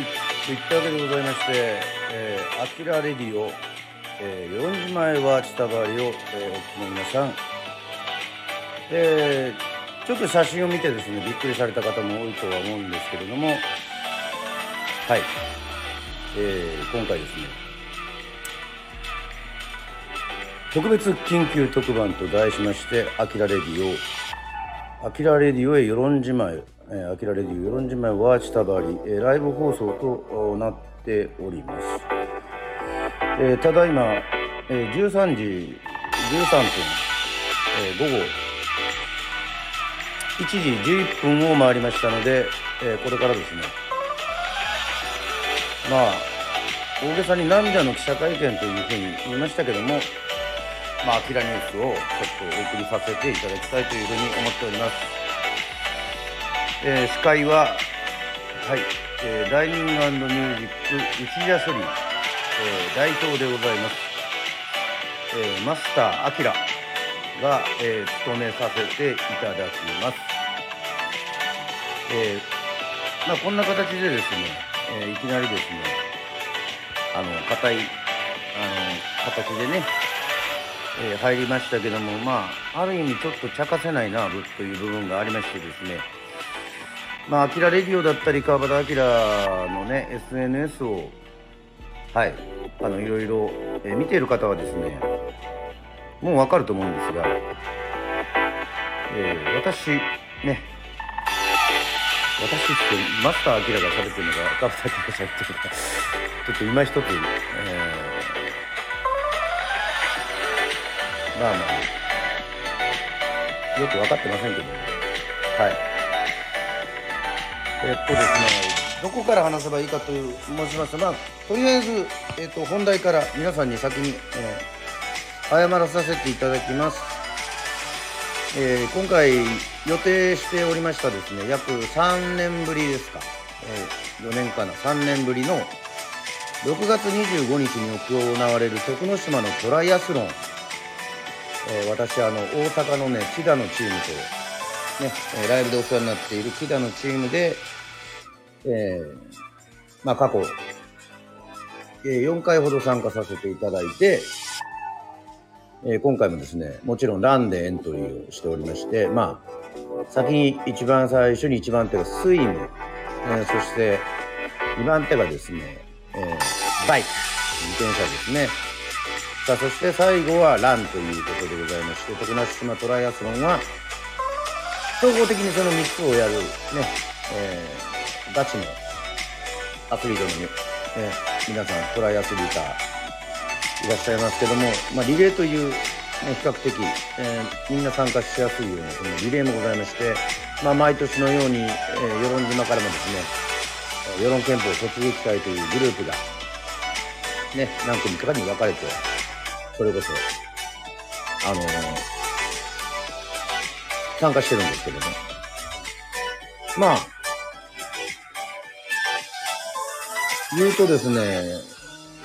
はい、といったわけでございまして、えー、アキラレディオ、えー、4時前はチタバリを、えー、お聞きの皆さん、えー、ちょっと写真を見てですね、びっくりされた方も多いとは思うんですけれども、はい、えー、今回ですね、特別緊急特番と題しまして、アキラレディオ、アキラレディオへ与論島へ、えー、アキラレディオ与論島へワーチタバリ、えー、ライブ放送となっております。えー、ただいま、えー、13時13分、えー、午後1時11分を回りましたので、えー、これからですね、まあ、大げさに涙の記者会見というふうに言いましたけども、まあ、アキラニュースをちょっとお送りさせていただきたいというふうに思っております。えー、司会は、はい、えー、ダイニングミュージック内田処理、えー、代表でございます。えー、マスターアキラが、えー、務めさせていただきます。えー、まあ、こんな形でですね、えー、いきなりですね、あの、硬い、あの、形でね、えー、入りましたけども、まあ、ある意味ちょっと茶化せないなという部分がありましてですね、まあ、アキラレディオだったり、川端明のね、SNS を、はい、あの、いろいろ、えー、見ている方はですね、もうわかると思うんですが、えー、私、ね、私ってマスター・アキラが喋ってるのか、川端明が喋ってるのか、ちょっと今一つ、えーまあまあ、よく分かってませんけど、はい。えっとですね、どこから話せばいいかと申しますと、まあ、とりあえず、えっと、本題から皆さんに先に、えー、謝らさせていただきます。えー、今回予定しておりましたですね、約3年ぶりですか、えー、4年かな、3年ぶりの6月25日に行われる徳之島のトライアスロンえ、私あの大阪のね木田のチームとね、ライブでお世話になっている木田のチームで、えー、まあ過去、えー、4回ほど参加させていただいて、えー、今回もですね、もちろんランでエントリーをしておりまして、まあ、先に一番最初に一番手がスイム、えー、そして2番手がですね、えー、バイク、自転車ですね。さあ、そして最後はランということでございまして、徳之島トライアスロンは、総合的にその3つをやる、ね、えー、ガチのアスリートの、ね、皆さん、トライアスリーターいらっしゃいますけども、まあ、リレーという、ね、比較的、えー、みんな参加しやすいような、このリレーもございまして、まあ、毎年のように、えー、与論島からもですね、与論憲法突撃隊というグループが、ね、何組かに分かれて、それこそ、あのー、参加してるんですけども。まあ、言うとですね、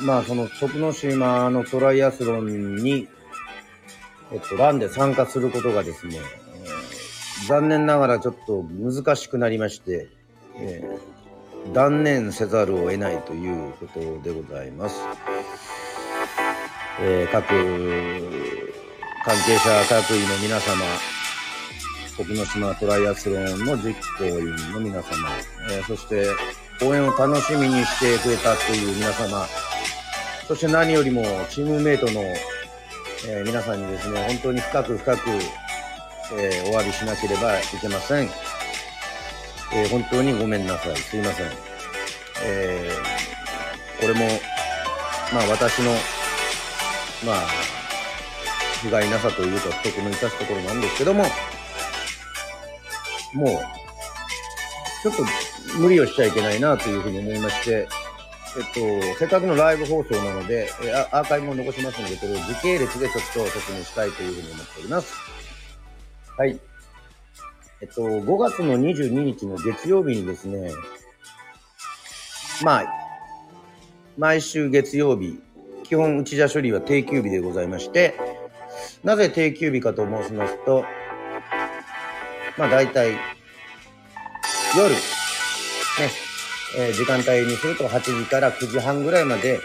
まあその徳之島のトライアスロンに、えっと、ランで参加することがですね、えー、残念ながらちょっと難しくなりまして、えー、断念せざるを得ないということでございます。えー、各関係者各位の皆様、徳之島トライアスロンの実行委員の皆様、えー、そして応援を楽しみにしてくれたという皆様、そして何よりもチームメイトの、えー、皆さんにですね、本当に深く深く、えー、お詫びしなければいけません。え、本当にごめんなさい。すいません。え、これも、まあ私のまあ、不甲斐なさというか、不徳の致すところなんですけども、もう、ちょっと無理をしちゃいけないなというふうに思いまして、えっと、せっかくのライブ放送なので、えアーカイブも残しますので、これを時系列でちょっと説明したいというふうに思っております。はい。えっと、5月の22日の月曜日にですね、まあ、毎週月曜日、基本内田処理は定休日でございまして、なぜ定休日かと申しますと、まあ大体夜、ね、えー、時間帯にすると8時から9時半ぐらいまで、えっ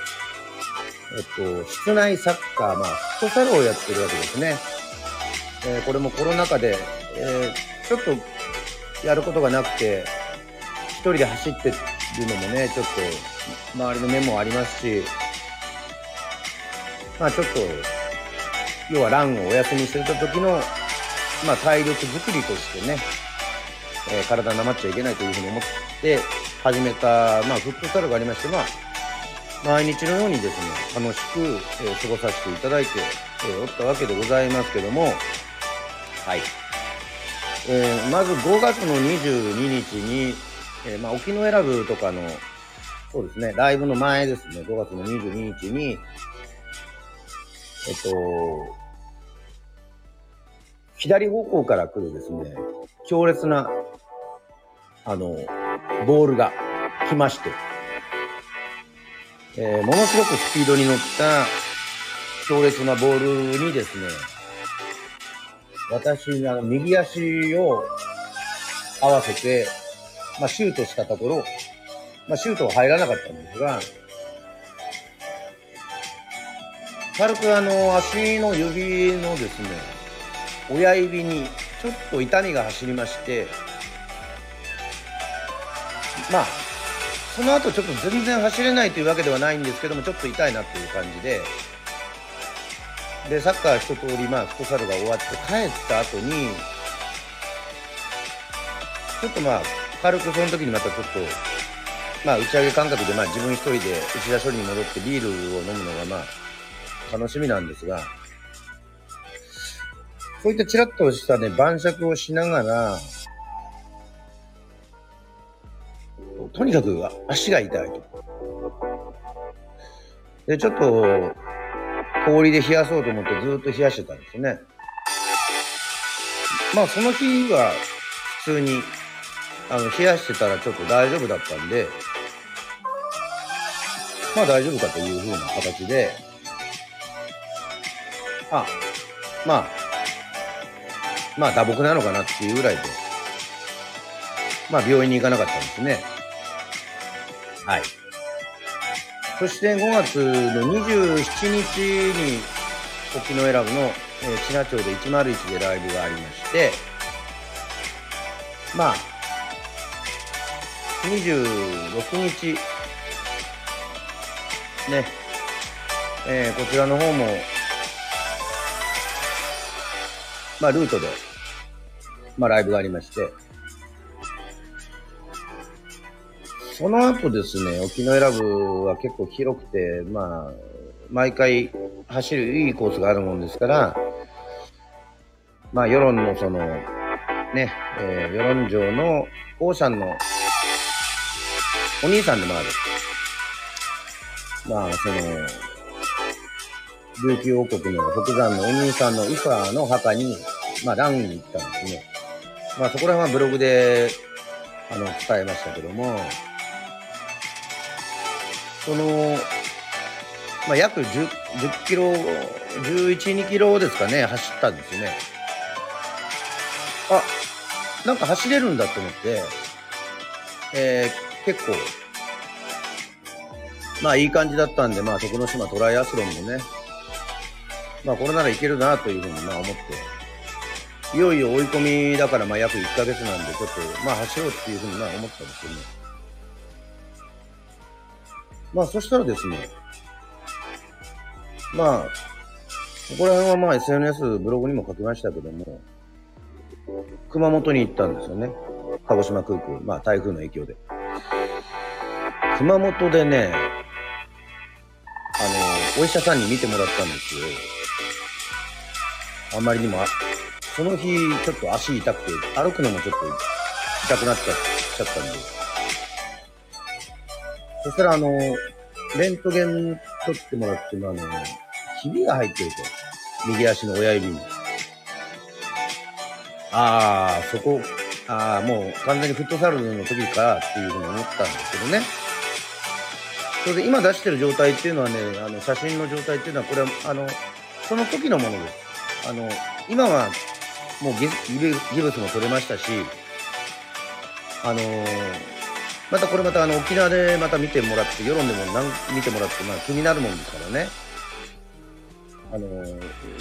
と、室内サッカー、まあ、フットサルをやってるわけですね。えー、これもコロナ禍で、えー、ちょっとやることがなくて、一人で走ってるのもね、ちょっと周りの目もありますし、まあちょっと、要はランをお休みしてた時の、まあ体力づくりとしてね、えー、体なまっちゃいけないというふうに思って始めた、まあフットサルがありまして、まあ毎日のようにですね、楽しく、えー、過ごさせていただいて、えー、おったわけでございますけども、はい。えー、まず5月の22日に、えー、まあ、沖永良部とかの、そうですね、ライブの前ですね、5月の22日に、えっと、左方向から来るですね、強烈な、あの、ボールが来まして、えー、ものすごくスピードに乗った強烈なボールにですね、私、あの、右足を合わせて、まあ、シュートしたところ、まあ、シュートは入らなかったんですが、軽くあの、足の指のですね、親指にちょっと痛みが走りまして、まあ、その後ちょっと全然走れないというわけではないんですけども、ちょっと痛いなっていう感じで、で、サッカー一通り、まあ、フットサルが終わって帰った後に、ちょっとまあ、軽くその時にまたちょっと、まあ、打ち上げ感覚で、まあ、自分一人で内田処理に戻ってビールを飲むのが、まあ、楽しみなんですが、そういったちらっとしたね、晩酌をしながら、とにかく足が痛いと。で、ちょっと、氷で冷やそうと思ってずっと冷やしてたんですね。まあその日は普通にあの冷やしてたらちょっと大丈夫だったんで、まあ大丈夫かというふうな形で、あ、まあ、まあ打撲なのかなっていうぐらいで、まあ病院に行かなかったんですね。はい。そして5月の27日に沖永良部の、えー、千奈町で101でライブがありまして、まあ、26日、ね、えー、こちらの方も、まあ、ルートで、まあ、ライブがありまして、その後ですね、沖永良部は結構広くて、まあ、毎回走るいいコースがあるもんですから、まあ、世論のその、ね、えー、世論城のオーシャンのお兄さんでもある。まあ、その、琉球王国の北山のお兄さんのイファーの墓に、まあ、ランに行ったんですね。まあ、そこら辺はブログで、あの、伝えましたけども、その、まあ、約 10, 10キロ、11、2キロですかね、走ったんですよね。あ、なんか走れるんだと思って、えー、結構、まあいい感じだったんで、まあ徳之島トライアスロンもね、まあこれならいけるなというふうにまあ思って、いよいよ追い込みだからまあ約1ヶ月なんで、ちょっとまあ走ろうっていうふうにまあ思ったんですけどね。まあ、そしたらですね、まあ、ここら辺はまあ SNS、ブログにも書きましたけども、熊本に行ったんですよね。鹿児島空港、まあ台風の影響で。熊本でね、あの、お医者さんに見てもらったんですよ。あんまりにも、その日ちょっと足痛くて、歩くのもちょっと痛くなっちゃっちゃったんで、そしたら、あの、レントゲン撮ってもらっても、あの、ひびが入ってると。右足の親指に。ああ、そこ、ああ、もう完全にフットサルの時からっていうふうに思ったんですけどね。それで今出してる状態っていうのはね、あの、写真の状態っていうのは、これは、あの、その時のものです。あの、今はもうギギブスも取れましたし、あのーまたこれまたあの沖縄でまた見てもらって世論でも見てもらってまあ気になるもんですからね。あの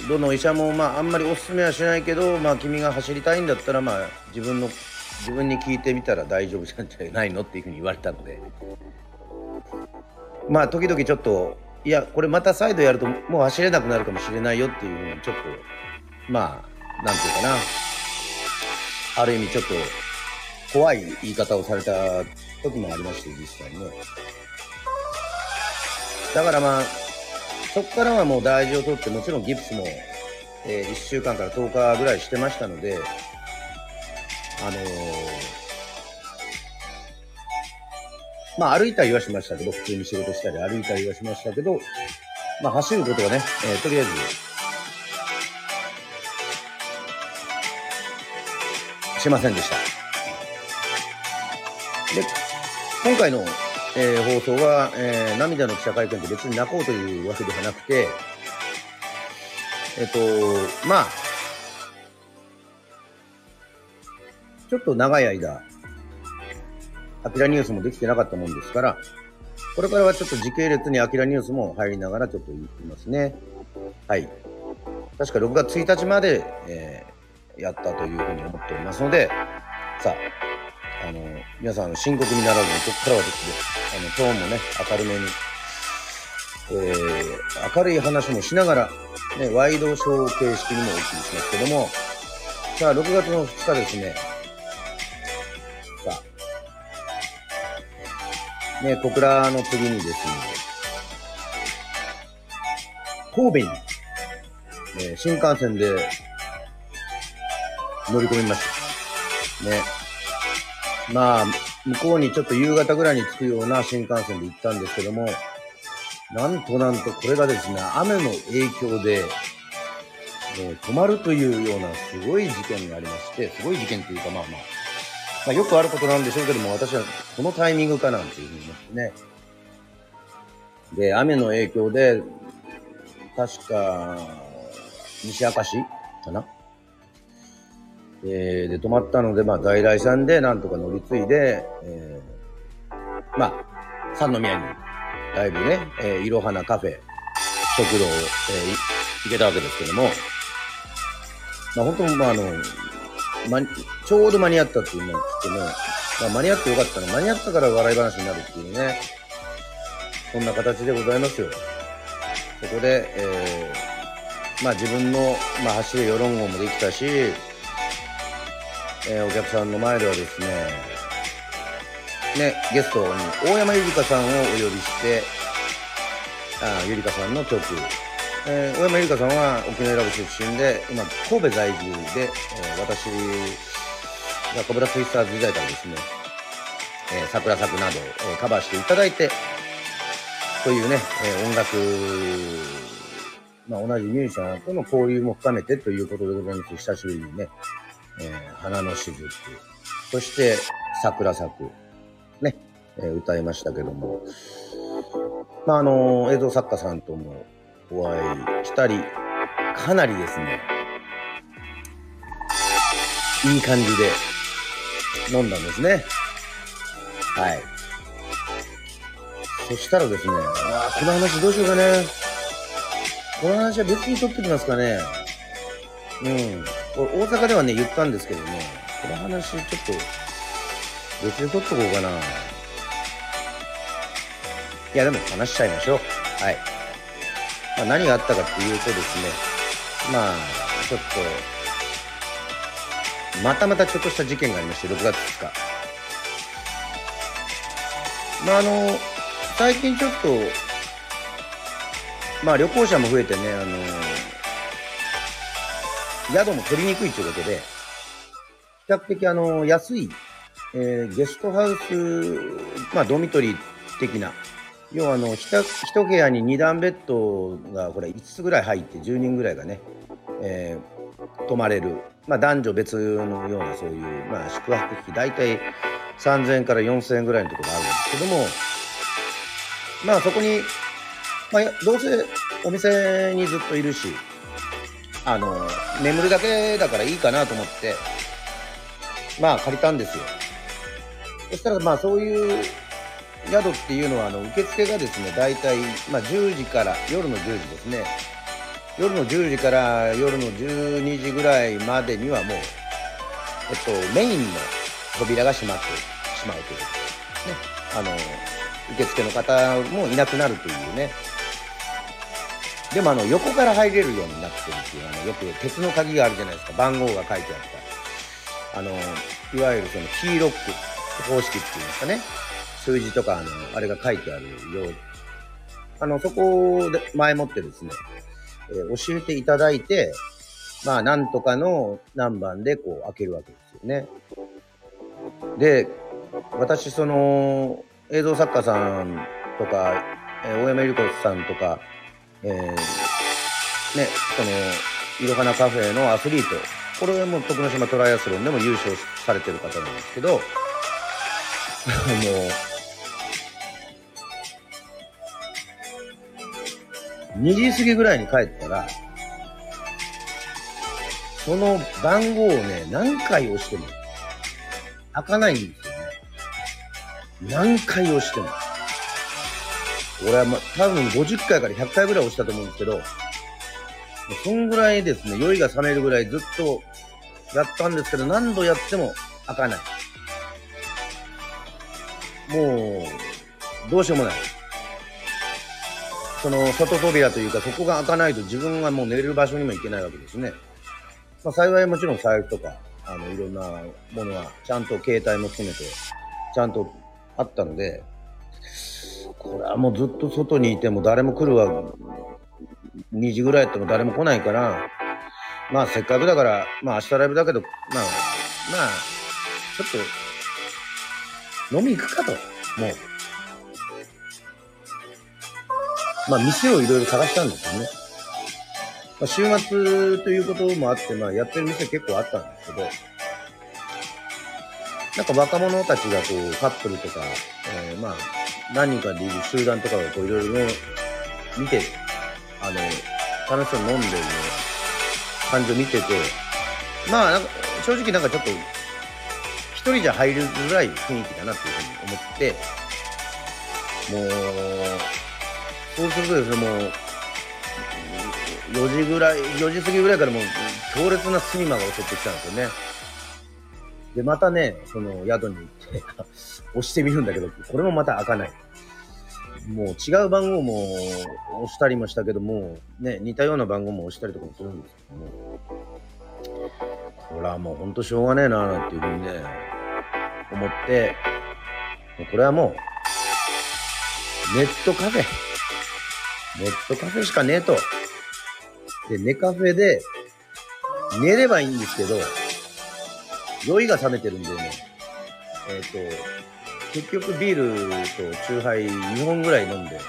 どの医者もまああんまりおすすめはしないけどまあ君が走りたいんだったらまあ自分の自分に聞いてみたら大丈夫じゃないのっていうふうに言われたので。まあ時々ちょっといやこれまた再度やるともう走れなくなるかもしれないよっていうふうにちょっとまあなんていうかな。ある意味ちょっと怖い言い方をされた時もありまして実際ねだからまあそこからはもう大事を取ってもちろんギプスも、えー、1週間から10日ぐらいしてましたのであのー、まあ歩いたりはしましたけど、普通に仕事したり歩いたりはしましたけど、まあ走ることはね、えー、とりあえず、しませんでした。で、今回の、えー、放送は、えー、涙の記者会見って別に泣こうというわけではなくて、えっ、と、まあ、ちょっと長い間、アキラニュースもできてなかったもんですから、これからはちょっと時系列にアキラニュースも入りながらちょっと言いますね。はい。確か6月1日まで、えー、やったというふうに思っておりますので、さあ、あの、皆さん深刻にならずに、ここからはですね、あの、トーンもね、明るめに、えー、明るい話もしながら、ね、ワイドショー形式にもお送りしますけども、さあ、6月の2日ですね、さあね、小倉の次にですね、神戸に、ね、新幹線で乗り込みました。ね。まあ、向こうにちょっと夕方ぐらいに着くような新幹線で行ったんですけども、なんとなんとこれがですね、雨の影響で、ね、止まるというようなすごい事件がありまして、すごい事件というかまあまあ、まあ、よくあることなんでしょうけども、私はこのタイミングかなんていうふうに思ってね。で、雨の影響で、確か、西明石かなえー、で、止まったので、まあ、在来線でなんとか乗り継いで、えー、まあ、三宮に、だいぶね、えー、いろはなカフェ、食堂、えー、行けたわけですけども、まあ、本当に、まあ、あの、ま、ちょうど間に合ったっていうのを聞っても、まあ、間に合ってよかったの。間に合ったから笑い話になるっていうね。そんな形でございますよ。そこで、えー、まあ自分の、まあ走る世論号もできたし、えー、お客さんの前ではですね、ね、ゲストに大山ゆりかさんをお呼びして、あゆりかさんの曲、えー、大山ゆりかさんは沖縄ラブ出身で、今、神戸在住で、えー、私がコブラツイスターズ時代からですね、えー、桜作などを、え、カバーしていただいて、というね、え、音楽、まあ、同じミュージシャンとの交流も深めてということでございます。久しぶりにね、えー、花のしずく、そして桜咲く、ね、えー、歌いましたけども、まあ、あの、映像作家さんともお会いしたり、かなりですね、いい感じで飲んだんですね。はい。そしたらですね、まあ、この話どうしようかね。この話は別に取ってきますかね。うん。大阪ではね、言ったんですけどね、この話ちょっと別に取っとこうかな。いや、でも話しちゃいましょう。はい。まあ、何があったかっていうとですね、まあ、ちょっと、またまたちょっとした事件がありまして、6月2日。まあ、あの、最近ちょっと、まあ、旅行者も増えてね、あの、宿も取りにくいということで、比較的あの、安い、えー、ゲストハウス、まあ、ドミトリー的な、要はあの一部屋に2段ベッドがこれ5つぐらい入って10人ぐらいがね、えー、泊まれる、まあ、男女別のようなそういう、まあ、宿泊費大体3000円から4000円ぐらいのところがあるんですけどもまあそこに、まあ、どうせお店にずっといるしあの眠るだけだからいいかなと思ってまあ借りたんですよ。そしたらまあそういう宿っていうのはあの受付がですね大体、まあ、10時から夜の10時ですね。夜の10時から夜の12時ぐらいまでにはもう、えっと、メインの扉が閉まってしまうというね。あの受付の方もいなくなるというね。でもあの横から入れるようになってるっていうあのよく鉄の鍵があるじゃないですか。番号が書いてあった。あのいわゆるそのキーロック方式っていうんですかね。数字とかあのあれが書いてあるよう。あのそこで前もってですね、えー、教えていただいてまあなんとかの何番でこう開けるわけですよね。で私その映像作家さんとか、えー、大山由里子さんとかえー、ね、その、いろはなカフェのアスリート、これも徳之島トライアスロンでも優勝されてる方なんですけど、もう、2時過ぎぐらいに帰ったら、その番号をね、何回押しても開かないんですよね。何回押しても。俺は、ま、多分50回から100回ぐらい押したと思うんですけど、そんぐらいですね、酔いが冷めるぐらいずっとやったんですけど、何度やっても開かない。もう、どうしようもない。その外扉というか、そこが開かないと自分がもう寝れる場所にも行けないわけですね。まあ幸いもちろん財布とか、あの、いろんなものは、ちゃんと携帯も含めて、ちゃんとあったので、これはもうずっと外にいても誰も来るわ、2時ぐらいやっても誰も来ないから、まあせっかくだから、まあ明日ライブだけど、まあ、まあ、ちょっと、飲み行くかと、もう。まあ店をいろいろ探したんですよね。まあ、週末ということもあって、まあやってる店結構あったんですけど、なんか若者たちがこう、カップルとか、えー、まあ、何人かでいる集団とかがこういろいろ見て、あの、楽しそうに飲んでる感じを見てて、まあ、なんか正直なんかちょっと、一人じゃ入りづらい雰囲気だなっていうふうに思って、もう、そうするとですね、もう、4時ぐらい、4時過ぎぐらいからもう強烈な睡魔が襲ってきたんですよね。で、またね、その宿に行って 押してみるんだけど、これもまた開かない。もう違う番号も押したりもしたけども、ね、似たような番号も押したりとかもするんですけども、これはもうほんとしょうがねえななんていうふうにね、思って、これはもう、ネットカフェ。ネットカフェしかねえと。で、ネカフェで、寝ればいいんですけど、酔いが冷めてるんでね、えっ、ー、と、結局ビールとチューハイ2本ぐらい飲んで、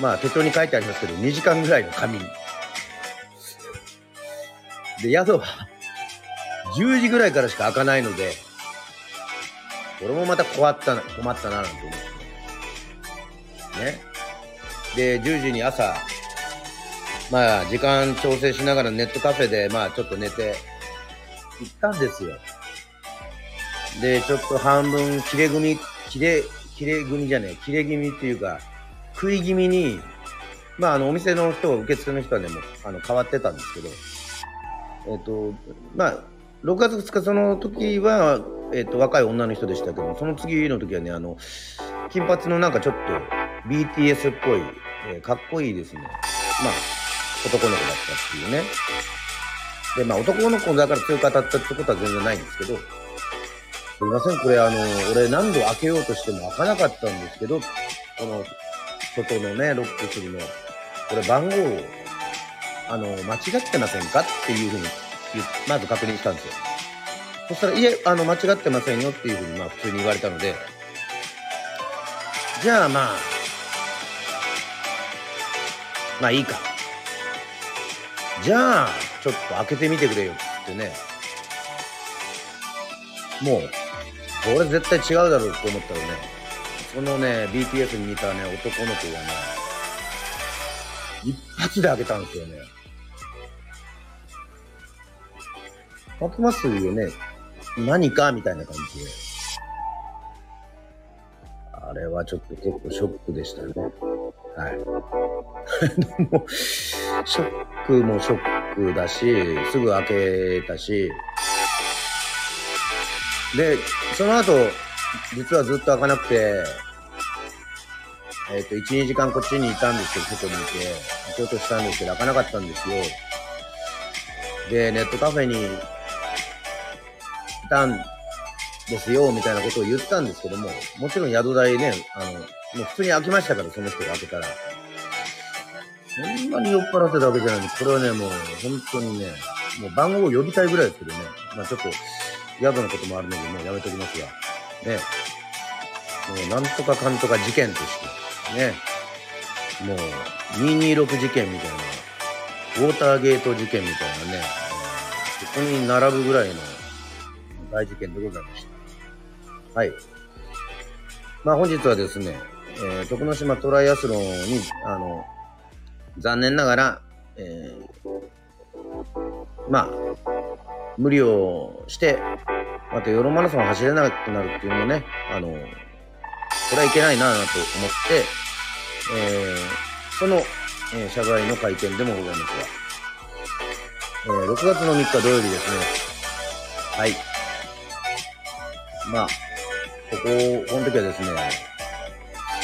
まあ手帳に書いてありますけど、2時間ぐらいの仮眠。で、宿は10時ぐらいからしか開かないので、これもまた困ったな、困ったな、なんて思って。ね。で、10時に朝、まあ時間調整しながらネットカフェで、まあちょっと寝て、行ったんですよ。で、ちょっと半分切れ組、切れ、切れ組じゃねえ、切れ気味っていうか、食い気味に、まあ、あの、お店の人、受付の人はね、もう、あの、変わってたんですけど、えっ、と、まあ、6月2日その時は、えっ、と、若い女の人でしたけど、その次の時はね、あの、金髪のなんかちょっと BTS っぽい、えー、かっこいいですね。まあ、男の子だったっていうね。で、まあ男の子だから強く当たったってことは全然ないんですけど、すいません、これあの、俺何度開けようとしても開かなかったんですけど、この、外のね、ロックするの、これ番号、あの、間違ってませんかっていうふうに、まず確認したんですよ。そしたら、いえ、あの、間違ってませんよっていうふうに、まあ普通に言われたので、じゃあまあ、まあいいか。じゃあちょっと開けてみてくれよってね。もう俺絶対違うだろうと思ったらねそのね BTS に似たね男の子がね一発で開けたんですよね。開けますよね何かみたいな感じで。あれはちょっと結構ショックでしたね。はい。でも、ショックもショックだし、すぐ開けたし、で、その後、実はずっと開かなくて、えっ、ー、と、1、2時間こっちにいたんですけど、外にいて、行こうとしたんですけど、開かなかったんですよ。で、ネットカフェにいたんですよ、みたいなことを言ったんですけども、もちろん宿代ね、あの、もう普通に開きましたから、その人が開けたら。そんなに酔っ払ってたわけじゃないんで。これはね、もう、本当にね、もう番号を呼びたいぐらいですけどね。まあちょっと、宿のこともあるので、もうやめときますが。ね。もう、なんとかかんとか事件として、ね。もう、226事件みたいな、ウォーターゲート事件みたいなね、そこに並ぶぐらいの大事件でございました。はい。まあ本日はですね、えー、徳之島トライアスロンに、あの、残念ながら、えー、まあ、無理をして、またヨロマラソン走れなくなるっていうのもね、あの、これはいけないなぁと思って、えー、その、えー、謝罪の会見でもございますが、えー、6月の3日土曜日ですね。はい。まあ、ここ、この時はですね、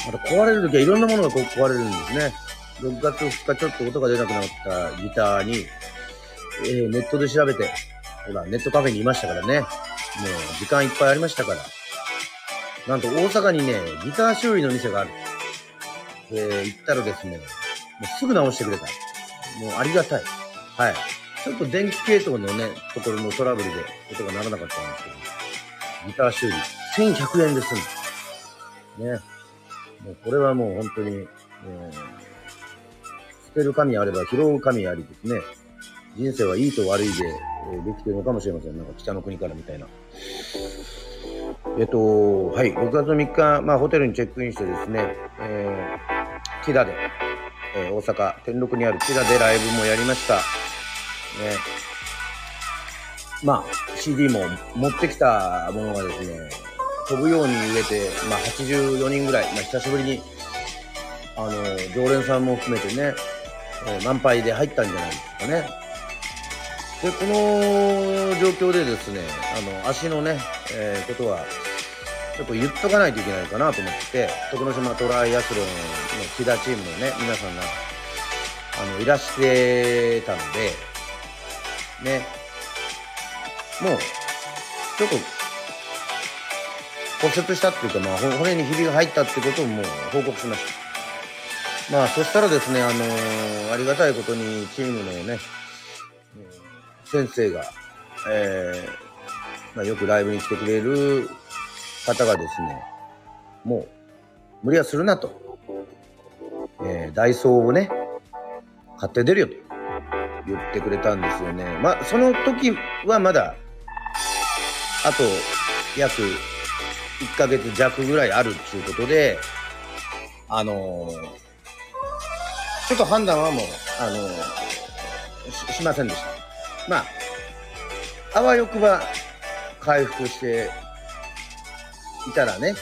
また壊れる時はいろんなものが壊れるんですね。6月2日ちょっと音が出なくなったギターに、えー、ネットで調べて、ほら、ネットカフェにいましたからね。もう時間いっぱいありましたから。なんと大阪にね、ギター修理の店がある。えー、行ったらですね、もうすぐ直してくれた。もうありがたい。はい。ちょっと電気系統のね、ところのトラブルで音が鳴らなかったんですけど、ギター修理、1100円ですんね。もうこれはもう本当に、えー、捨てる神あれば拾う神ありですね。人生はいいと悪いで、えー、できてるのかもしれません。なんか北の国からみたいな。えっと、はい、6月3日、まあ、ホテルにチェックインしてですね、えー、木田で、えー、大阪、天禄にある木田でライブもやりました。ね。まあ、CD も持ってきたものがですね、飛ぶように売れて、まあ、84人ぐらい、まあ、久しぶりに、あの、常連さんも含めてね、えー、満杯で入ったんじゃないですかね。で、この状況でですね、あの、足のね、えー、ことは、ちょっと言っとかないといけないかなと思って、徳之島トライアスロンの木田チームのね、皆さんが、あの、いらしてたので、ね、もう、ちょっと、骨折したっていうか、まあ、骨にひびが入ったってことをもう報告しました。まあ、そしたらですね、あのー、ありがたいことにチームのね、先生が、えー、まあ、よくライブに来てくれる方がですね、もう、無理はするなと。えー、ダイソーをね、買って出るよと言ってくれたんですよね。まあ、その時はまだ、あと、約1ヶ月弱ぐらいあるっていうことで、あのー、ちょっと判断はもう、あのー、ししませんでした。まあ、あわよくば回復していたらね、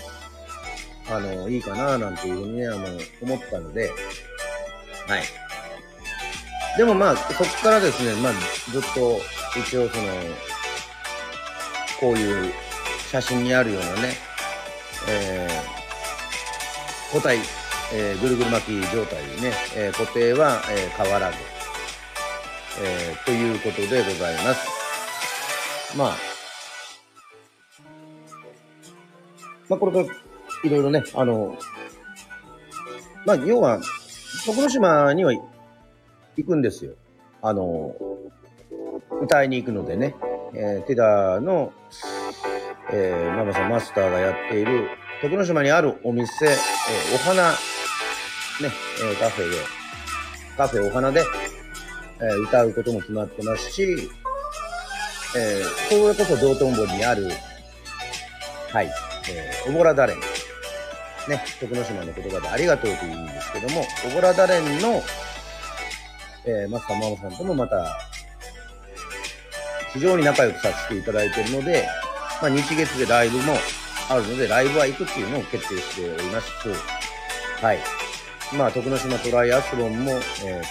あの、いいかななんていうふうにね、あの、思ったので、はい。でもまあ、そこからですね、まあ、ずっと、一応その、こういう写真にあるようなね、えー、固体、えー、ぐるぐる巻き状態でね、えー、固定は、えー、変わらず、えー、ということでございます。まあ、まあ、これからいろいろね、あの、まあ、要は、徳之島には行くんですよ。あの、歌いに行くのでね、えー、テダの、えー、ママさん、マスターがやっている、徳之島にあるお店、えー、お花、ね、えー、カフェで、カフェお花で、えー、歌うことも決まってますし、えー、それこそ道頓堀にある、はい、えー、おぼらだれん。ね、徳之島の言葉でありがとうという意味ですけども、おぼらだれんの、えー、マスターママさんともまた、非常に仲良くさせていただいているので、まあ、日月でライブもあるので、ライブは行くっていうのを決定しております。はい。まあ、徳之島トライアスロンも、えっ、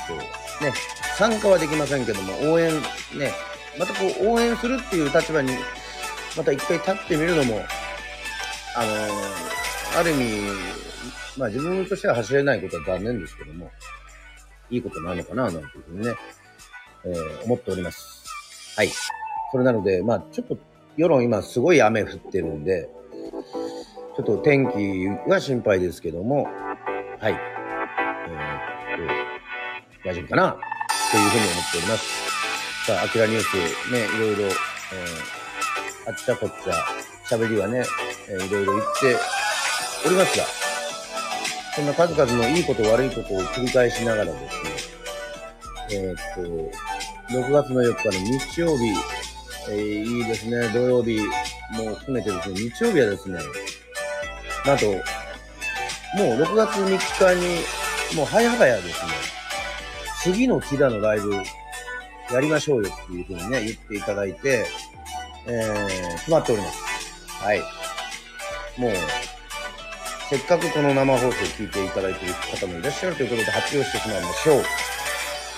と、ね、参加はできませんけども、応援、ね、またこう、応援するっていう立場に、また一回立ってみるのも、あのー、ある意味、まあ自分としては走れないことは残念ですけども、いいことなのかな、なんていうふうにね、えー、思っております。はい。それなので、まあちょっと、世論今すごい雨降ってるんで、ちょっと天気が心配ですけども、はい。えー、大丈夫かな？というふうに思っております。さあ、アキラニュースね、いろいろ、えー、あっちゃこっちゃ、喋りはね、えー、いろいろ言っておりますが、そんな数々のいいこと悪いことを繰り返しながらですね、えー、っと、6月の4日の日曜日、えー、いいですね、土曜日も含めてですね、日曜日はですね、なんと、もう6月3日に、もう早々ですね、次の木田のライブやりましょうよっていうふうにね、言っていただいて、えー、決まっております。はい。もう、せっかくこの生放送を聞いていただいている方もいらっしゃるということで発表してしまいましょう。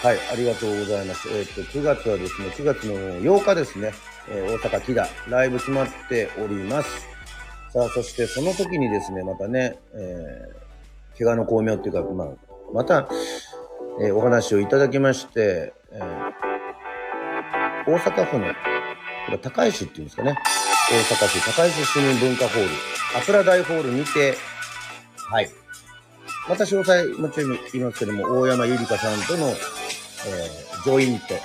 はい、ありがとうございます。えっ、ー、と、9月はですね、9月の8日ですね、えー、大阪木田、ライブ決まっております。さあ、そしてその時にですね、またね、えー、怪我の巧妙っていうか、まあ、また、えー、お話をいただきまして、えー、大阪府の、これ高石っていうんですかね、大阪市高石市民文化ホール、アプラ大ホールにて、はい。また詳細もちろん言いますけども、大山ゆりかさんとの、えー、ジョイント。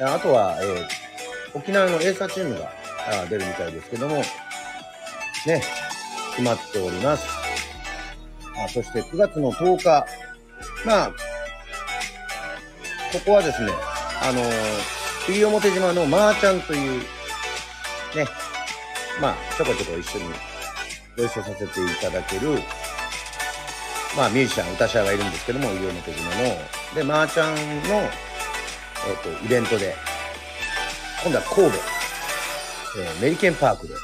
あとは、えー、沖縄のエーサーチームが出るみたいですけども、ね、決まっております。あそして9月の10日、まあ、ここはですね、あのー、西表島のまーちゃんという、ね、まあ、ちょこちょこ一緒にご一緒させていただける、まあ、ミュージシャン、歌者がいるんですけども、西表島の、で、まーちゃんの、えっ、ー、と、イベントで、今度は神戸、えー、メリケンパークで、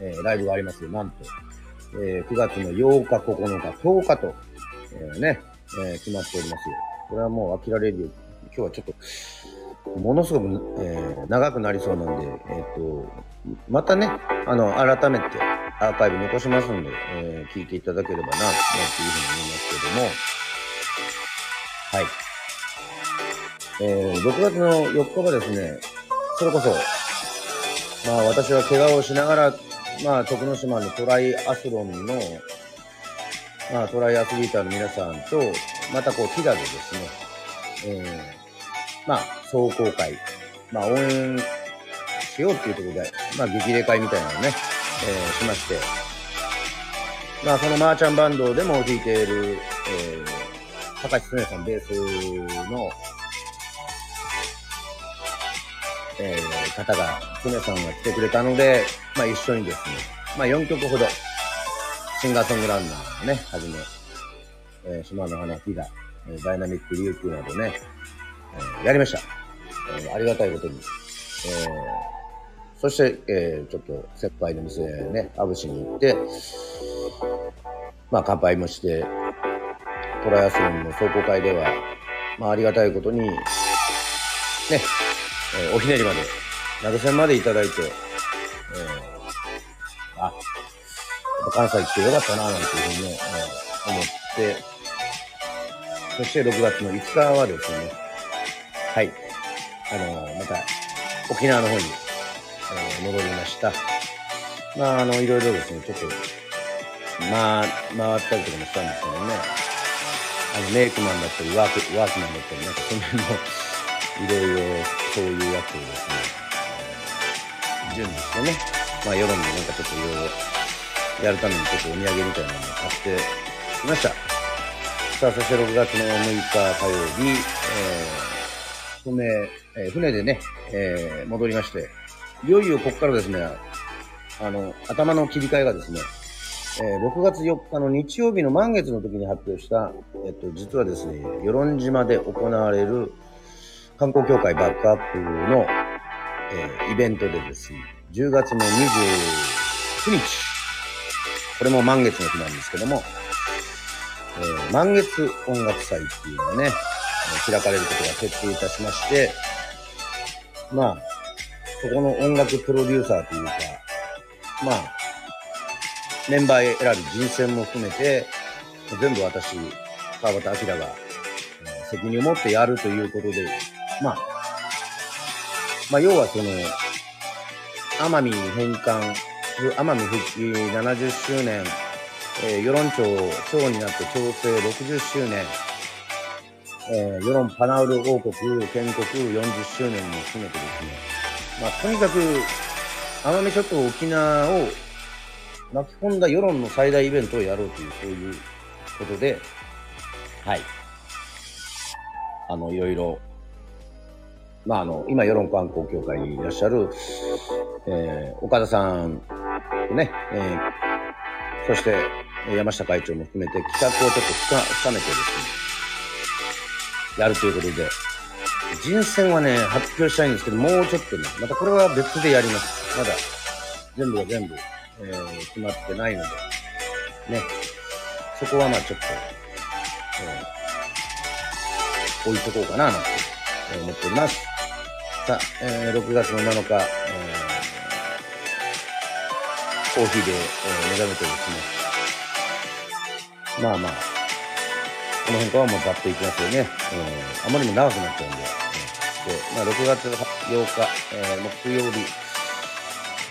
えー、ライブがありますよ、なんと。えー、9月の8日、9日、10日と、えー、ね、えー、決まっておりますよ。これはもう飽きられるよ。今日はちょっと、ものすごく、えー、長くなりそうなんで、えっ、と、またね、あの、改めてアーカイブ残しますんで、え、聞いていただければな、というふうに思いますけども、はい。えー、6月の4日はですね、それこそ、まあ私は怪我をしながら、まあ徳之島のトライアスロンの、まあトライアスリーターの皆さんと、またこう、ティダでですね、えー、まあ、壮行会、まあ応援しようっていうところで、まあ激励会みたいなのをね、えー、しまして、まあそのマーチャンバンドでも弾いている、えー、高橋恒さんベースの、えー、方が、恒さんが来てくれたので、まあ一緒にですね、まあ4曲ほど、シンガーソングランナーをね、はじめ、えー、島の花、ヒダ、え、ダイナミックリュークなどね、えー、やりました。えー、ありがたいことに。えーそして、えー、ちょっと先輩の店ね、アブシに行って、まあ乾杯もして、トライアスロンの壮行会では、まあありがたいことに、ね、えー、おひねりまで、投げ銭までいただいて、えー、あ、関西来てよかったな、なんていうふうにね、えー、思って、そして6月の5日はですね、はい、あのー、また、沖縄の方にえ、戻りました。まあ、あの、いろいろですね、ちょっと、まあ、回ったりとかもしたんですけどね、あの、メイクマンだったり、ワーク、ワークマンだったり、なんかその辺の、いろいろ、そういうやつをですね、準備してね、まあ、世論でなんかちょっといろいろ、やるためにちょっとお土産みたいなのを買ってきました。さあ、そして6月の6日火曜日、えー、船、えー、船でね、えー、戻りまして、いよいよここからですね、あの、頭の切り替えがですね、えー、6月4日の日曜日の満月の時に発表した、えっと、実はですね、与論島で行われる観光協会バックアップの、えー、イベントでですね、10月の29日。これも満月の日なんですけども、えー、満月音楽祭っていうのがね、開かれることが決定いたしまして、まあ、そこの音楽プロデューサーというか、まあ、メンバー選び、人選も含めて、全部私、川端明が、責任を持ってやるということで、まあ、まあ、要はその、奄美返還、奄美復帰70周年、えー、世論庁長になって調整60周年、えー、世論パナウル王国建国40周年も含めてですね、まあ、とにかく、奄美諸島沖縄を巻き込んだ世論の最大イベントをやろうという、そういうことで、はい。あの、いろいろ、まあ、あの、今、世論観光協会にいらっしゃる、えー、岡田さんね、えー、そして、山下会長も含めて企画をちょっと深めてですね、やるということで、人選はね、発表したいんですけど、もうちょっとね、またこれは別でやります。まだ、全部が全部、えー、決まってないので、ね、そこはまあちょっと、えー、置いとこうかな、なんて思っております。さあ、えー、6月の7日、えー、コーヒーで、えー、目覚めてですね、まあまあ、この辺からもうざっといきますよね。えー、あまりにも長くなっちゃうんで。で、まあ、6月8日、えー、木曜日、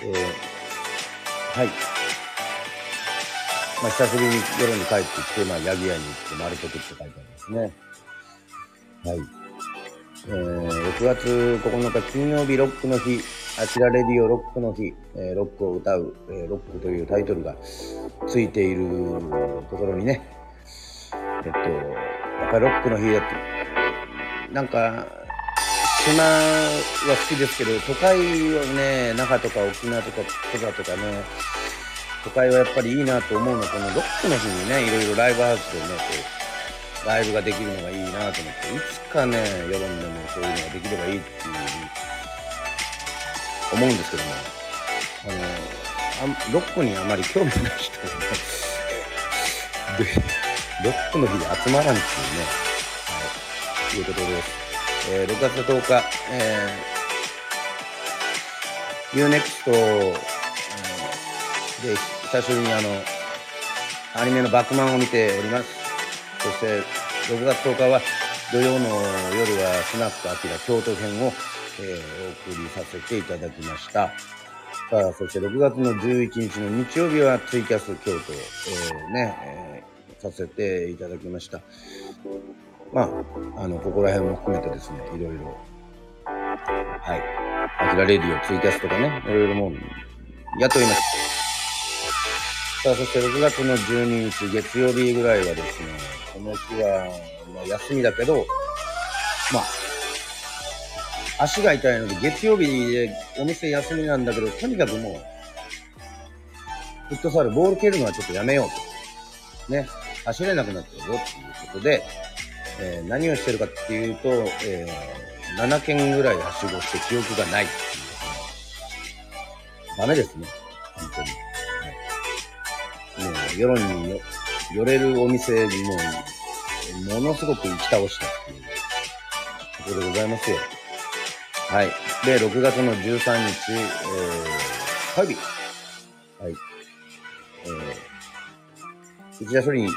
えー、はい。まあ、久しぶりに夜に帰ってきて、まあ、ヤギ屋に行って丸くって書いてありますね。はい。えー、6月9日金曜日ロックの日、あちらレディオロックの日、えー、ロックを歌う、えー、ロックというタイトルがついているところにね、えっと、やっぱりロックの日だって、なんか、島は好きですけど、都会はね、那覇とか沖縄とか戸田とかね、都会はやっぱりいいなと思うのは、このロックの日にね、いろいろライブハウスでね、こう、ライブができるのがいいなと思って、いつかね、世論でもそういうのができればいいっていうふうに思うんですけども、あの、あロックにあまり興味ない人がね、ロックの日で集まらんっていうね、はい、いうことです。えー、6月10日、えー、UNEXT、えー、で、久しぶりにあの、アニメのバックマンを見ております。そして、6月10日は、土曜の夜はスナックアキラ京都編を、えー、お送りさせていただきました。さあ、そして6月の11日の日曜日はツイキャス京都、えー、ね、えー、させていただきました。まあ、あの、ここら辺も含めてですね、いろいろ、はい。アキラレディオ、ツイキャスとかね、いろいろもう、やっております。さあ、そして6月の12日、月曜日ぐらいはですね、この日は、まあ、休みだけど、まあ、足が痛いので、月曜日でお店休みなんだけど、とにかくもう、フットサル、ボール蹴るのはちょっとやめようと。ね。走れなくなってるぞっていうことで、えー、何をしてるかっていうと、えー、7件ぐらいはしごして記憶がないっていう、ダメですね。本当に。はい、もう、世論に寄れるお店にも、ものすごく行き倒したっていうところでございますよ。はい。で、6月の13日、えー、火曜日。はい。えー、内田処理に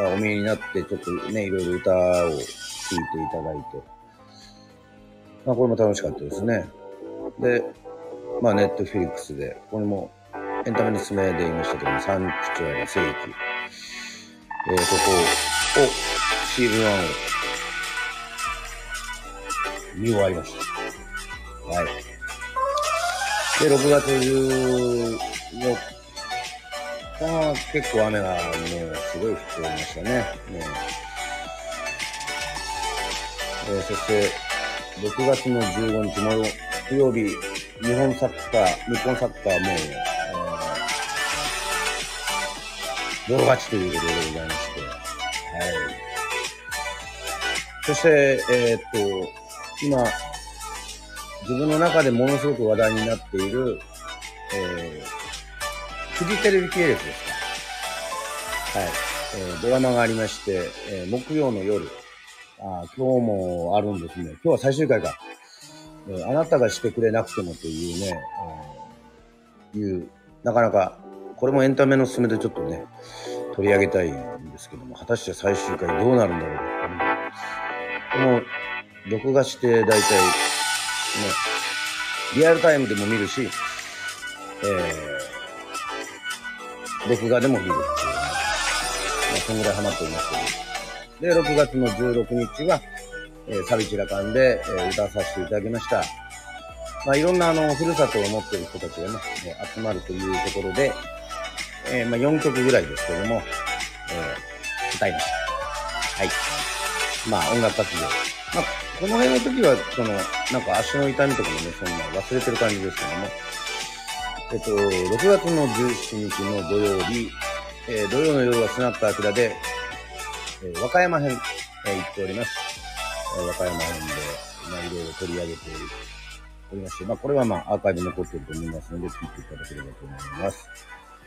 お見えになって、ちょっとね、いろいろ歌を聴いていただいて、まあ、これも楽しかったですね。で、まあ、ネットフィリックスで、これもエンタメのすめで言いましたけども、サンクチュアリ聖域、えー、ここを、シーズン1を見終わりました。はい。で、6月14あ結構雨がもうすごい降っておりましたね。ねえー、そして、6月の15日の木曜日、日本サッカー、日本サッカーも、えー、泥勝ちということでございまして、はい。そして、えー、っと、今、自分の中でものすごく話題になっている、えー、フジテレビ系列ですか。はい。えー、ドラマがありまして、えー、木曜の夜、あ今日もあるんですね。今日は最終回か。えー、あなたがしてくれなくてもというね、えー、いう、なかなか、これもエンタメの勧めでちょっとね、取り上げたいんですけども、果たして最終回どうなるんだろうこの、録画して大体、ね、リアルタイムでも見るし、えー、録画でも見るっていう、ね、まあ、そんぐらいハマっておりますけど。で、6月の16日は、えー、サビチラカンで、えー、歌わさせていただきました。まあ、いろんな、あの、ふるさとを持っている人たちがね、集まるというところで、えー、まあ、4曲ぐらいですけども、えー、歌いました。はい。まあ、音楽活動。まあ、この辺の時は、その、なんか足の痛みとかもね、そんな忘れてる感じですけども、えっと、6月の17日の土曜日、えー、土曜の夜はスナックアキラで、えー、和歌山編、えー、行っております。え、和歌山編で、まあ、いろいろ取り上げておりまして、まあ、これはまあ、アーカイブ残ってると思いますので、聞いていただければと思います。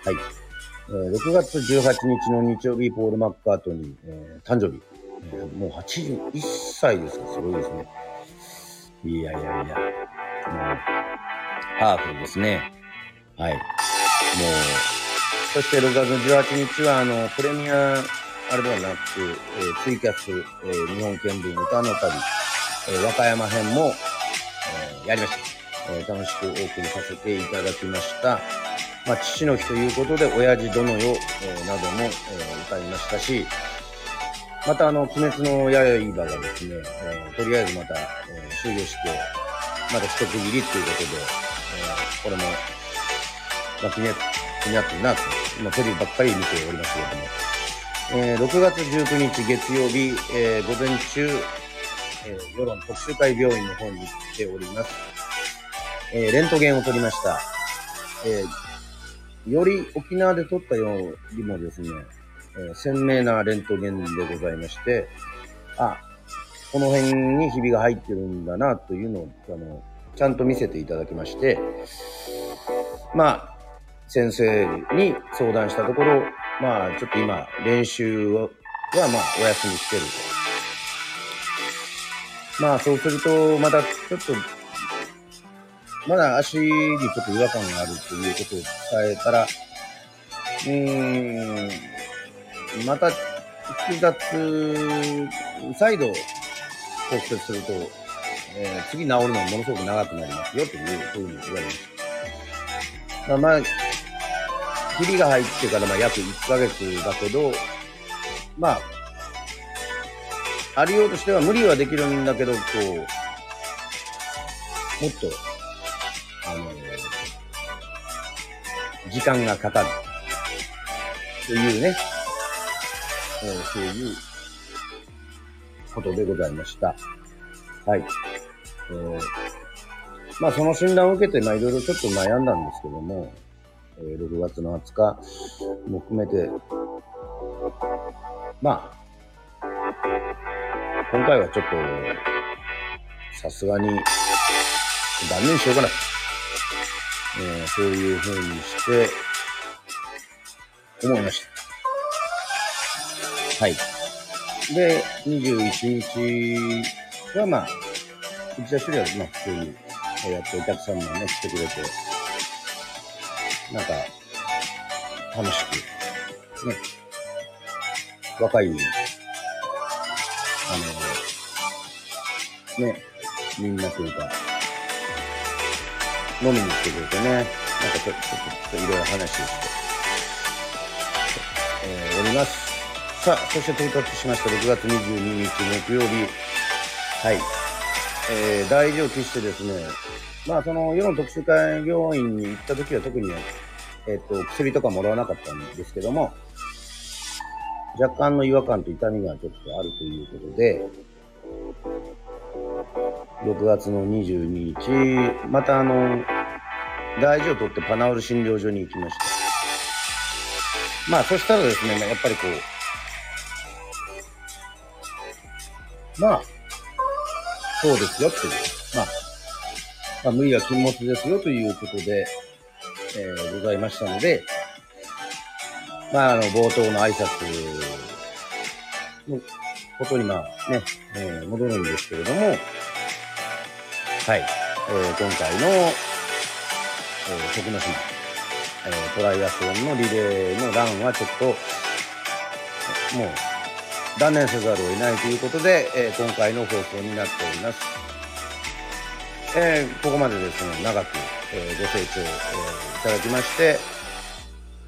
はい。えー、6月18日の日曜日、ポール・マッカートニー、えー、誕生日。えー、もう81歳ですか、すごいですね。いやいやいや、もう、パワフルですね。はい。もう、そして6月18日は、あの、プレミア、あれではなく、えー、ツイキャス、えー、日本見聞歌の旅、えー、和歌山編も、えー、やりました、えー。楽しくお送りさせていただきました。まあ、父の日ということで、親父殿よ、え、なども、え、歌いましたし、またあの、鬼滅の刃がですね、え、とりあえずまた、え、終了して、また一区切りっていうことで、え、これも、まあ、気に気になってるなと、今テレビばっかり見ておりますけれども、えー、6月19日月曜日、えー、午前中、えー、世論特集会病院の方に行っております。え、レントゲンを取りました。え、より沖縄で撮ったよりもですね、えー、鮮明なレントゲンでございまして、あ、この辺にひびが入ってるんだなというのを、あの、ちゃんと見せていただきまして、まあ、先生に相談したところ、まあ、ちょっと今、練習は、まあ、お休みしてると。まあ、そうすると、また、ちょっと、まだ足にちょっと違和感があるということを伝えたら、うーん、また、複雑、再度骨折すると、えー、次治るのはものすごく長くなりますよというふうに言われました。まあ、ひびが入ってからまあ約1ヶ月だけど、まあ、ありようとしては無理はできるんだけど、こう、もっと、時間がかかる。というね、えー、そういうことでございました。はい。えー、まあその診断を受けて、まあいろいろちょっと悩んだんですけども、えー、6月の20日も含めて、まあ、今回はちょっと、さすがに、断念しようかな。えー、そういう風にして、思いました。はい。で、21日はまあ、内田処理はまあ普通にやってお客さんもね、来てくれて、なんか、楽しく、ね、若い、あの、ね、みんなというか、飲みに来てくれてね、なんかちょっと、ちょっといろいろ話をして、えー、おります。さあ、そして到達しました6月22日木曜日。はい。えー、大事を期してですね、まあ、その世の特殊会病院に行った時は特に、えっ、と、薬とかもらわなかったんですけども、若干の違和感と痛みがちょっとあるということで、6月の22日、またあの、大事を取ってパナオル診療所に行きました。まあ、そしたらですね、やっぱりこう、まあ、そうですよっていう、まあ、まあ、無理は禁物ですよということで、えー、ございましたので、まあ、あの、冒頭の挨拶のことに、まあ、ね、えー、戻るんですけれども、はい、えー、今回の、えー、徳之島、えー、トライアスロンのリレーのランはちょっと、もう、断念せざるを得ないということで、えー、今回の放送になっております。えー、ここまでですね、長く、えー、ご清聴、えー、いただきまして、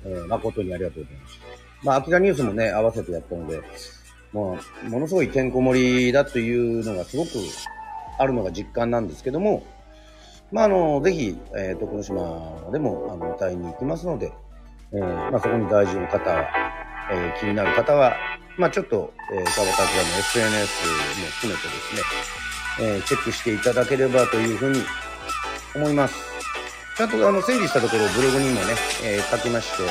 えー、誠にありがとうございました。まあ、秋田ニュースもね、合わせてやったので、もう、ものすごいてんこ盛りだというのがすごくあるのが実感なんですけども、まあ、あの、ぜひ、えー、徳之島でも、あの、歌いに行きますので、えー、まあ、そこに大事な方は、えー、気になる方は、まあ、ちょっと、えー、川端明の SNS も含めてですね、えー、チェックしていただければというふうに思います。ちゃんとあの整理したところブログにもね、えー、書きまして、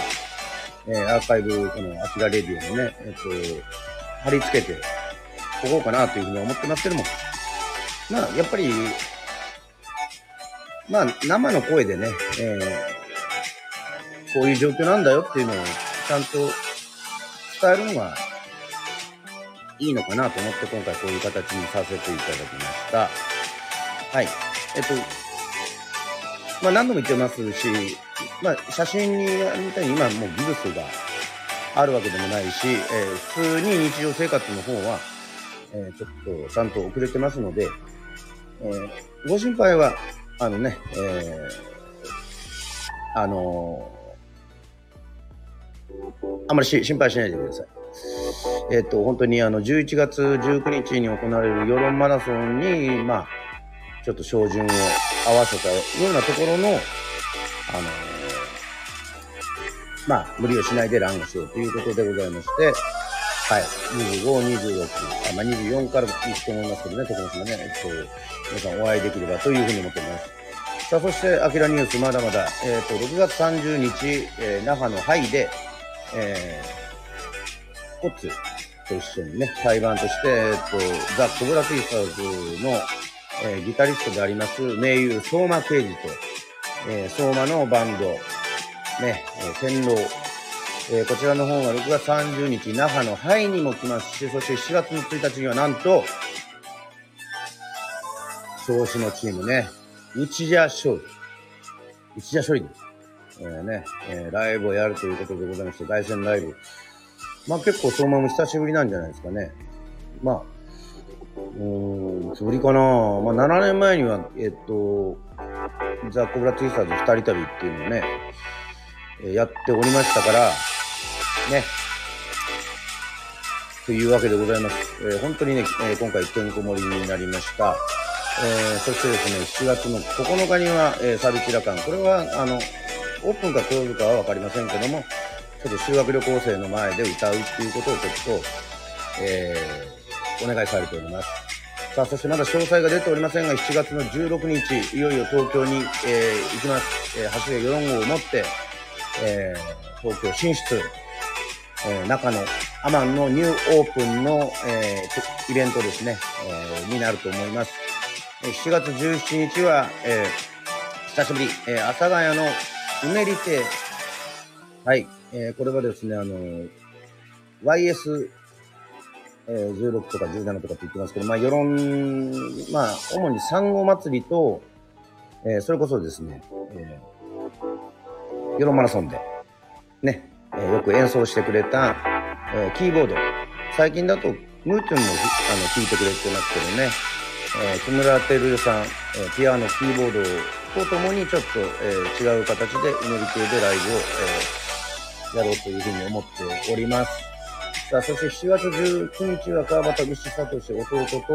えー、アーカイブ、このアキラレディオもね、えっ、と、貼り付けておこうかなというふうに思ってますけども、まあ、やっぱり、まあ、生の声でね、えー、こういう状況なんだよっていうのをちゃんと伝えるのがいいのかなと思って今回こういう形にさせていただきました。はい。えっと、まあ何度も言ってますし、まあ写真にみたいに今もう技術があるわけでもないし、えー、普通に日常生活の方は、えー、ちょっとちゃんと遅れてますので、えー、ご心配は、あのね、えー、あのあんまり心配しないでください。えっ、と、本当にあの、11月19日に行われる世論マラソンに、まあ、ちょっと照準を合わせたようなところの、あのまあ、無理をしないでランをしようということでございまして、はい、25、26、あまあ、24からいくと思いますけどね、徳島ね、えっと、皆さんお会いできればというふうに思っております。さあ、そして、アキラニュース、まだまだ、えっ、と、6月30日、えー、那覇のハイで、えー、コッツと一緒にね、対バンとして、えっ、と、ザ・コブラ・フィーサーズの、えー、ギタリストであります、名優、相馬刑事と、えー、相馬のバンド、ね、えー、天狼、えー、こちらの方が6月30日、那覇のハイにも来ますし、そして7月の1日にはなんと、調子のチームね、内田勝利。内田勝利です。えー、ね、えー、ライブをやるということでございまして、凱旋ライブ。まあ結構そのまま久しぶりなんじゃないですかね。まあ、うーん、つぶりかなまあ7年前には、えっと、ザ・コブラツイスターズ二人旅っていうのをね、えやっておりましたから、ね、というわけでございます。えー、本当にね、えー、今回てんこ盛りになりました。えー、そしてですね、7月の9日には、えー、サルチラカン。これは、あの、オープンかクローズかはわかりませんけども、ちょっと修学旅行生の前で歌うっていうことをちょっと、えー、お願いされております。さあ、そしてまだ詳細が出ておりませんが、7月の16日、いよいよ東京に、えー、行きます。えー、橋毛4号を持って、えー、東京進出、えー、中のアマンのニューオープンの、えー、イベントですね、えー、になると思います。7月17日は、えー、久しぶり、えー、阿佐ヶ谷のうねり亭。はい。えー、これはですね、あの、YS、えー、16とか17とかって言ってますけど、まあ、世論、まあ、主に産後祭りと、えー、それこそですね、えー、世論マラソンで、ね、え、よく演奏してくれた、え、キーボード。最近だと、ムーチュンもあの弾いてくれてますけどね、えー、木村照さん、え、ピアノ、キーボードとともにちょっと、え、違う形で祈り系でライブを、え、やろうというふうに思っております。さあ、そして7月19日は川端串聡弟と、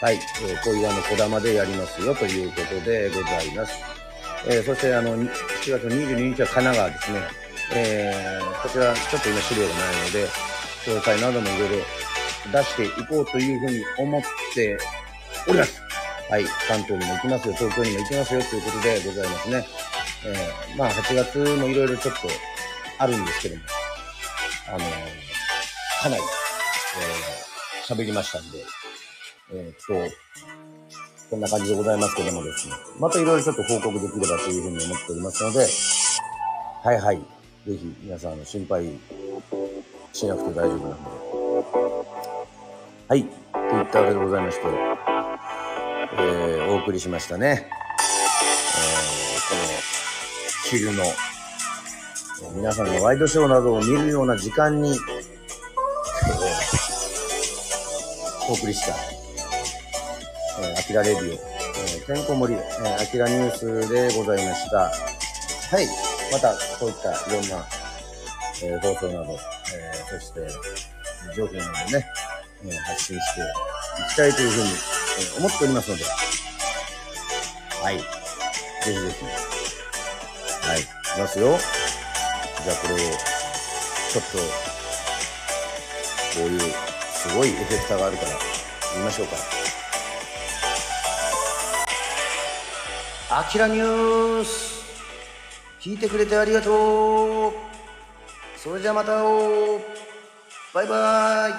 はい、えー、小岩の小玉でやりますよということでございます。えー、そしてあの、7月22日は神奈川ですね。えー、こちらちょっと今資料がないので、詳細などもいろいろ出していこうというふうに思っております。はい、関東にも行きますよ、東京にも行きますよということでございますね。えー、まあ、8月もいろいろちょっとあるんですけども、あのー、かなり、えー、喋りましたんで、えー、っと、こんな感じでございますけどもですね、またいろいろちょっと報告できればというふうに思っておりますので、はいはい、ぜひ皆さん心配しなくて大丈夫なんで。はい。といったわけでございまして、えー、お送りしましたね。えー、この昼の、皆さんのワイドショーなどを見るような時間に、えーお送りした、えー、アキラレディオ、えー、てんこ盛り、えー、アキラニュースでございました。はい。また、こういったいろんな、えー放送など、えーそして、情報などね、えー発信していきたいというふうに、えー思っておりますので、はい。ぜひぜひ、はい。いきますよ。じゃあこれを、ちょっと、こういう、すごいエフェクターがあるから、見ましょうか。アキラニュース聞いてくれてありがとうそれじゃまたおうバイバイ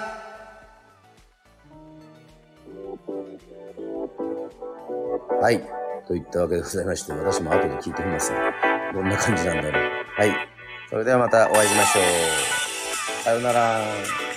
はい。といったわけでございまして、私も後で聞いてみますが、どんな感じなんだろう。はい。それではまたお会いしましょう。さようなら。